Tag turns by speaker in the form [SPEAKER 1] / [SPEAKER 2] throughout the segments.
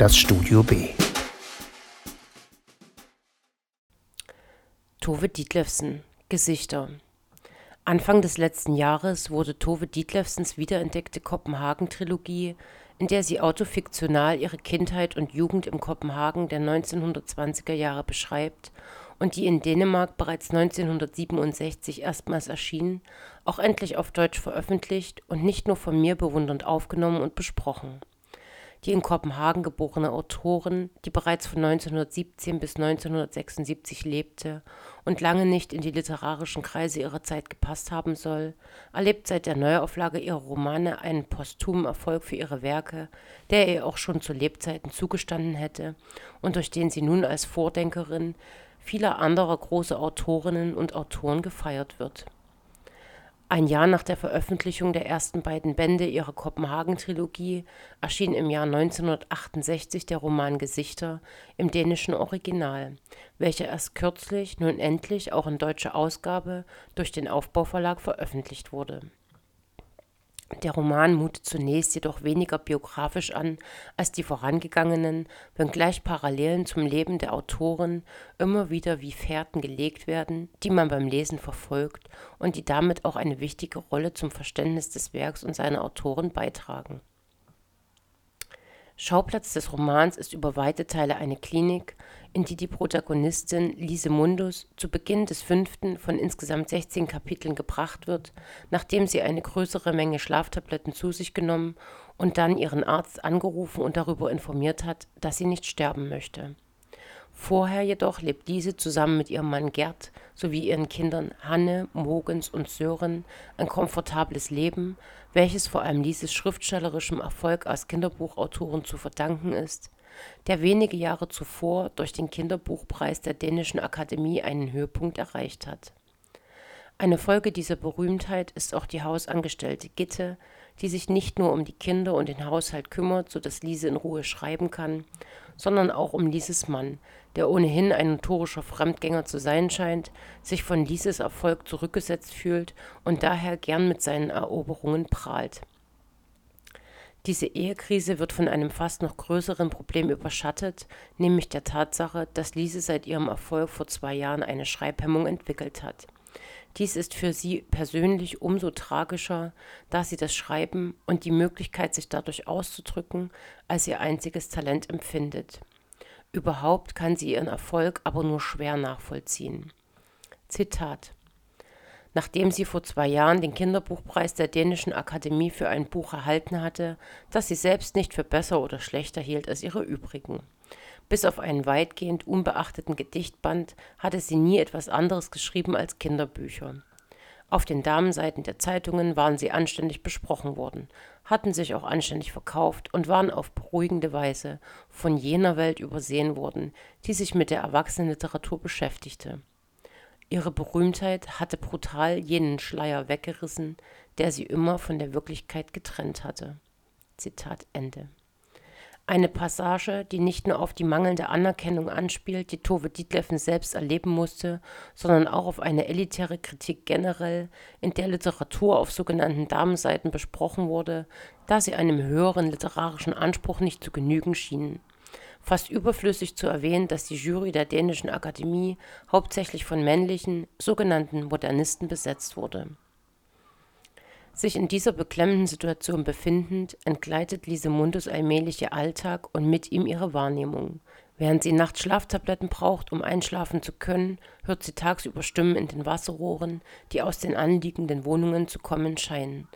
[SPEAKER 1] das Studio B.
[SPEAKER 2] Tove Dietlefsen Gesichter Anfang des letzten Jahres wurde Tove Dietlefsens wiederentdeckte Kopenhagen-Trilogie, in der sie autofiktional ihre Kindheit und Jugend im Kopenhagen der 1920er Jahre beschreibt und die in Dänemark bereits 1967 erstmals erschien, auch endlich auf Deutsch veröffentlicht und nicht nur von mir bewundernd aufgenommen und besprochen. Die in Kopenhagen geborene Autorin, die bereits von 1917 bis 1976 lebte und lange nicht in die literarischen Kreise ihrer Zeit gepasst haben soll, erlebt seit der Neuauflage ihrer Romane einen posthumen Erfolg für ihre Werke, der ihr auch schon zu Lebzeiten zugestanden hätte und durch den sie nun als Vordenkerin vieler anderer großer Autorinnen und Autoren gefeiert wird. Ein Jahr nach der Veröffentlichung der ersten beiden Bände ihrer Kopenhagen-Trilogie erschien im Jahr 1968 der Roman Gesichter im dänischen Original, welcher erst kürzlich, nun endlich auch in deutscher Ausgabe durch den Aufbauverlag veröffentlicht wurde der Roman mutet zunächst jedoch weniger biografisch an als die vorangegangenen, wenngleich Parallelen zum Leben der Autorin immer wieder wie Fährten gelegt werden, die man beim Lesen verfolgt und die damit auch eine wichtige Rolle zum Verständnis des Werks und seiner Autorin beitragen Schauplatz des Romans ist über weite Teile eine Klinik, in die die Protagonistin Lise Mundus zu Beginn des fünften von insgesamt 16 Kapiteln gebracht wird, nachdem sie eine größere Menge Schlaftabletten zu sich genommen und dann ihren Arzt angerufen und darüber informiert hat, dass sie nicht sterben möchte Vorher jedoch lebt diese zusammen mit ihrem Mann Gerd sowie ihren Kindern Hanne, Mogens und Sören ein komfortables Leben, welches vor allem Lieses schriftstellerischem Erfolg als Kinderbuchautorin zu verdanken ist, der wenige Jahre zuvor durch den Kinderbuchpreis der Dänischen Akademie einen Höhepunkt erreicht hat. Eine Folge dieser Berühmtheit ist auch die Hausangestellte Gitte, die sich nicht nur um die Kinder und den Haushalt kümmert, so dass Liese in Ruhe schreiben kann, sondern auch um Lieses Mann, der ohnehin ein notorischer Fremdgänger zu sein scheint, sich von Lieses Erfolg zurückgesetzt fühlt und daher gern mit seinen Eroberungen prahlt. Diese Ehekrise wird von einem fast noch größeren Problem überschattet, nämlich der Tatsache, dass Liese seit ihrem Erfolg vor zwei Jahren eine Schreibhemmung entwickelt hat dies ist für sie persönlich umso tragischer, da sie das Schreiben und die Möglichkeit, sich dadurch auszudrücken, als ihr einziges Talent empfindet. Überhaupt kann sie ihren Erfolg aber nur schwer nachvollziehen. Zitat Nachdem sie vor zwei Jahren den Kinderbuchpreis der Dänischen Akademie für ein Buch erhalten hatte, das sie selbst nicht für besser oder schlechter hielt als ihre übrigen. Bis auf einen weitgehend unbeachteten Gedichtband hatte sie nie etwas anderes geschrieben als Kinderbücher. Auf den Damenseiten der Zeitungen waren sie anständig besprochen worden, hatten sich auch anständig verkauft und waren auf beruhigende Weise von jener Welt übersehen worden, die sich mit der Erwachsenenliteratur beschäftigte. Ihre Berühmtheit hatte brutal jenen Schleier weggerissen, der sie immer von der Wirklichkeit getrennt hatte. Zitat Ende. Eine Passage, die nicht nur auf die mangelnde Anerkennung anspielt, die Tove Dietleffen selbst erleben musste, sondern auch auf eine elitäre Kritik generell, in der Literatur auf sogenannten Damenseiten besprochen wurde, da sie einem höheren literarischen Anspruch nicht zu genügen schienen. Fast überflüssig zu erwähnen, dass die Jury der Dänischen Akademie hauptsächlich von männlichen, sogenannten Modernisten besetzt wurde sich in dieser beklemmenden Situation befindend, entgleitet Lise Mundus allmählich ihr Alltag und mit ihm ihre Wahrnehmung. Während sie nachts Schlaftabletten braucht, um einschlafen zu können, hört sie tagsüber Stimmen in den Wasserrohren, die aus den anliegenden Wohnungen zu kommen scheinen.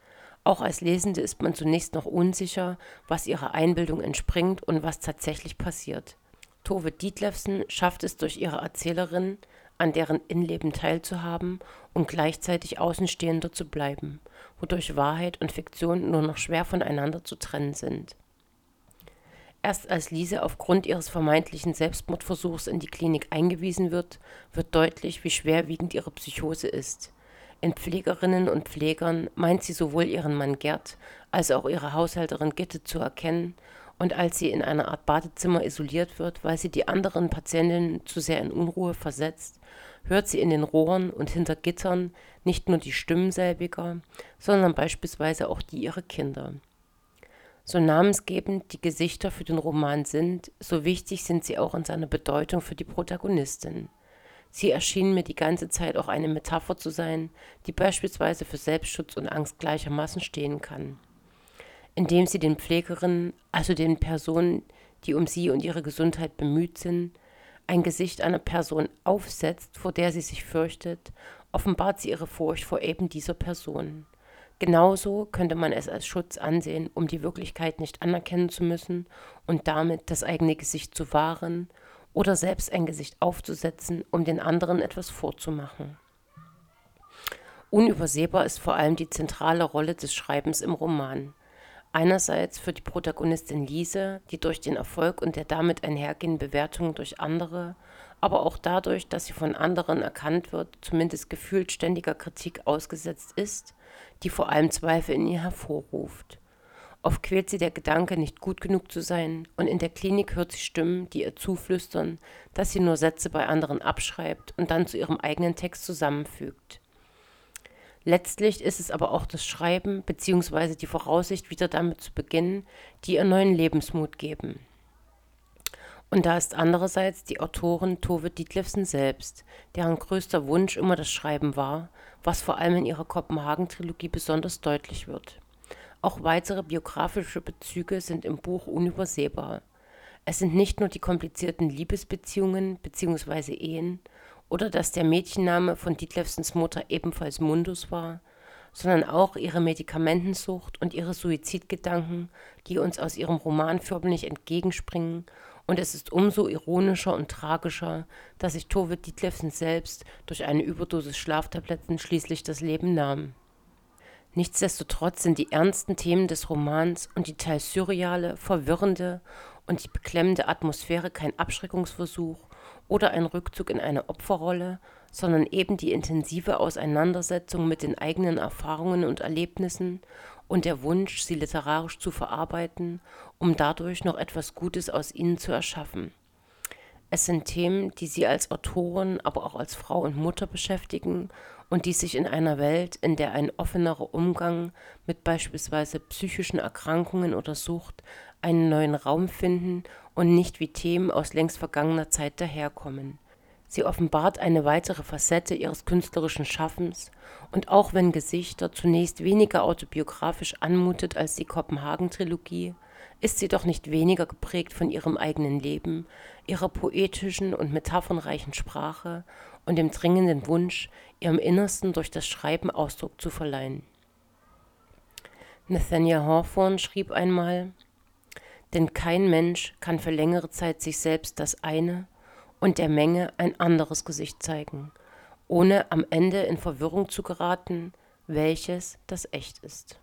[SPEAKER 2] Auch als Lesende ist man zunächst noch unsicher, was ihrer Einbildung entspringt und was tatsächlich passiert. Tove Dietlefsen schafft es durch ihre Erzählerin, an deren Innenleben teilzuhaben und gleichzeitig Außenstehender zu bleiben, wodurch Wahrheit und Fiktion nur noch schwer voneinander zu trennen sind. Erst als Lise aufgrund ihres vermeintlichen Selbstmordversuchs in die Klinik eingewiesen wird, wird deutlich, wie schwerwiegend ihre Psychose ist. In Pflegerinnen und Pflegern meint sie sowohl ihren Mann Gerd als auch ihre Haushälterin Gitte zu erkennen und als sie in einer Art Badezimmer isoliert wird, weil sie die anderen Patientinnen zu sehr in Unruhe versetzt, hört sie in den Rohren und hinter Gittern nicht nur die Stimmen selbiger, sondern beispielsweise auch die ihrer Kinder. So namensgebend die Gesichter für den Roman sind, so wichtig sind sie auch in seiner Bedeutung für die Protagonistin. Sie erschienen mir die ganze Zeit auch eine Metapher zu sein, die beispielsweise für Selbstschutz und Angst gleichermaßen stehen kann. Indem sie den Pflegerinnen, also den Personen, die um sie und ihre Gesundheit bemüht sind, ein Gesicht einer Person aufsetzt, vor der sie sich fürchtet, offenbart sie ihre Furcht vor eben dieser Person. Genauso könnte man es als Schutz ansehen, um die Wirklichkeit nicht anerkennen zu müssen und damit das eigene Gesicht zu wahren oder selbst ein Gesicht aufzusetzen, um den anderen etwas vorzumachen. Unübersehbar ist vor allem die zentrale Rolle des Schreibens im Roman. Einerseits für die Protagonistin Lise, die durch den Erfolg und der damit einhergehende Bewertung durch andere aber auch dadurch, dass sie von anderen erkannt wird, zumindest gefühlt ständiger Kritik ausgesetzt ist, die vor allem Zweifel in ihr hervorruft. Oft quält sie der Gedanke, nicht gut genug zu sein, und in der Klinik hört sie Stimmen, die ihr zuflüstern, dass sie nur Sätze bei anderen abschreibt und dann zu ihrem eigenen Text zusammenfügt. Letztlich ist es aber auch das Schreiben bzw. die Voraussicht, wieder damit zu beginnen, die ihr neuen Lebensmut geben. Und da ist andererseits die Autorin Tove Dietlefsen selbst, deren größter Wunsch immer das Schreiben war, was vor allem in ihrer Kopenhagen-Trilogie besonders deutlich wird. Auch weitere biografische Bezüge sind im Buch unübersehbar. Es sind nicht nur die komplizierten Liebesbeziehungen bzw. Ehen oder dass der Mädchenname von Dietlefsens Mutter ebenfalls Mundus war, sondern auch ihre Medikamentensucht und ihre Suizidgedanken, die uns aus ihrem Roman förmlich entgegenspringen und es ist umso ironischer und tragischer, dass sich Tove Dietlefsen selbst durch eine Überdosis Schlaftabletten schließlich das Leben nahm. Nichtsdestotrotz sind die ernsten Themen des Romans und die teils surreale, verwirrende und die beklemmende Atmosphäre kein Abschreckungsversuch oder ein Rückzug in eine Opferrolle, sondern eben die intensive Auseinandersetzung mit den eigenen Erfahrungen und Erlebnissen und der Wunsch, sie literarisch zu verarbeiten, um dadurch noch etwas Gutes aus ihnen zu erschaffen. Es sind Themen, die sie als Autorin, aber auch als Frau und Mutter beschäftigen und die sich in einer Welt, in der ein offenerer Umgang mit beispielsweise psychischen Erkrankungen oder Sucht einen neuen Raum finden und nicht wie Themen aus längst vergangener Zeit daherkommen. Sie offenbart eine weitere Facette ihres künstlerischen Schaffens und auch wenn Gesichter zunächst weniger autobiografisch anmutet als die Kopenhagen-Trilogie, ist sie doch nicht weniger geprägt von ihrem eigenen Leben, ihrer poetischen und metaphernreichen Sprache und dem dringenden Wunsch, ihrem Innersten durch das Schreiben Ausdruck zu verleihen. Nathaniel Hawthorne schrieb einmal, denn kein Mensch kann für längere Zeit sich selbst das eine und der Menge ein anderes Gesicht zeigen, ohne am Ende in Verwirrung zu geraten, welches das echt ist.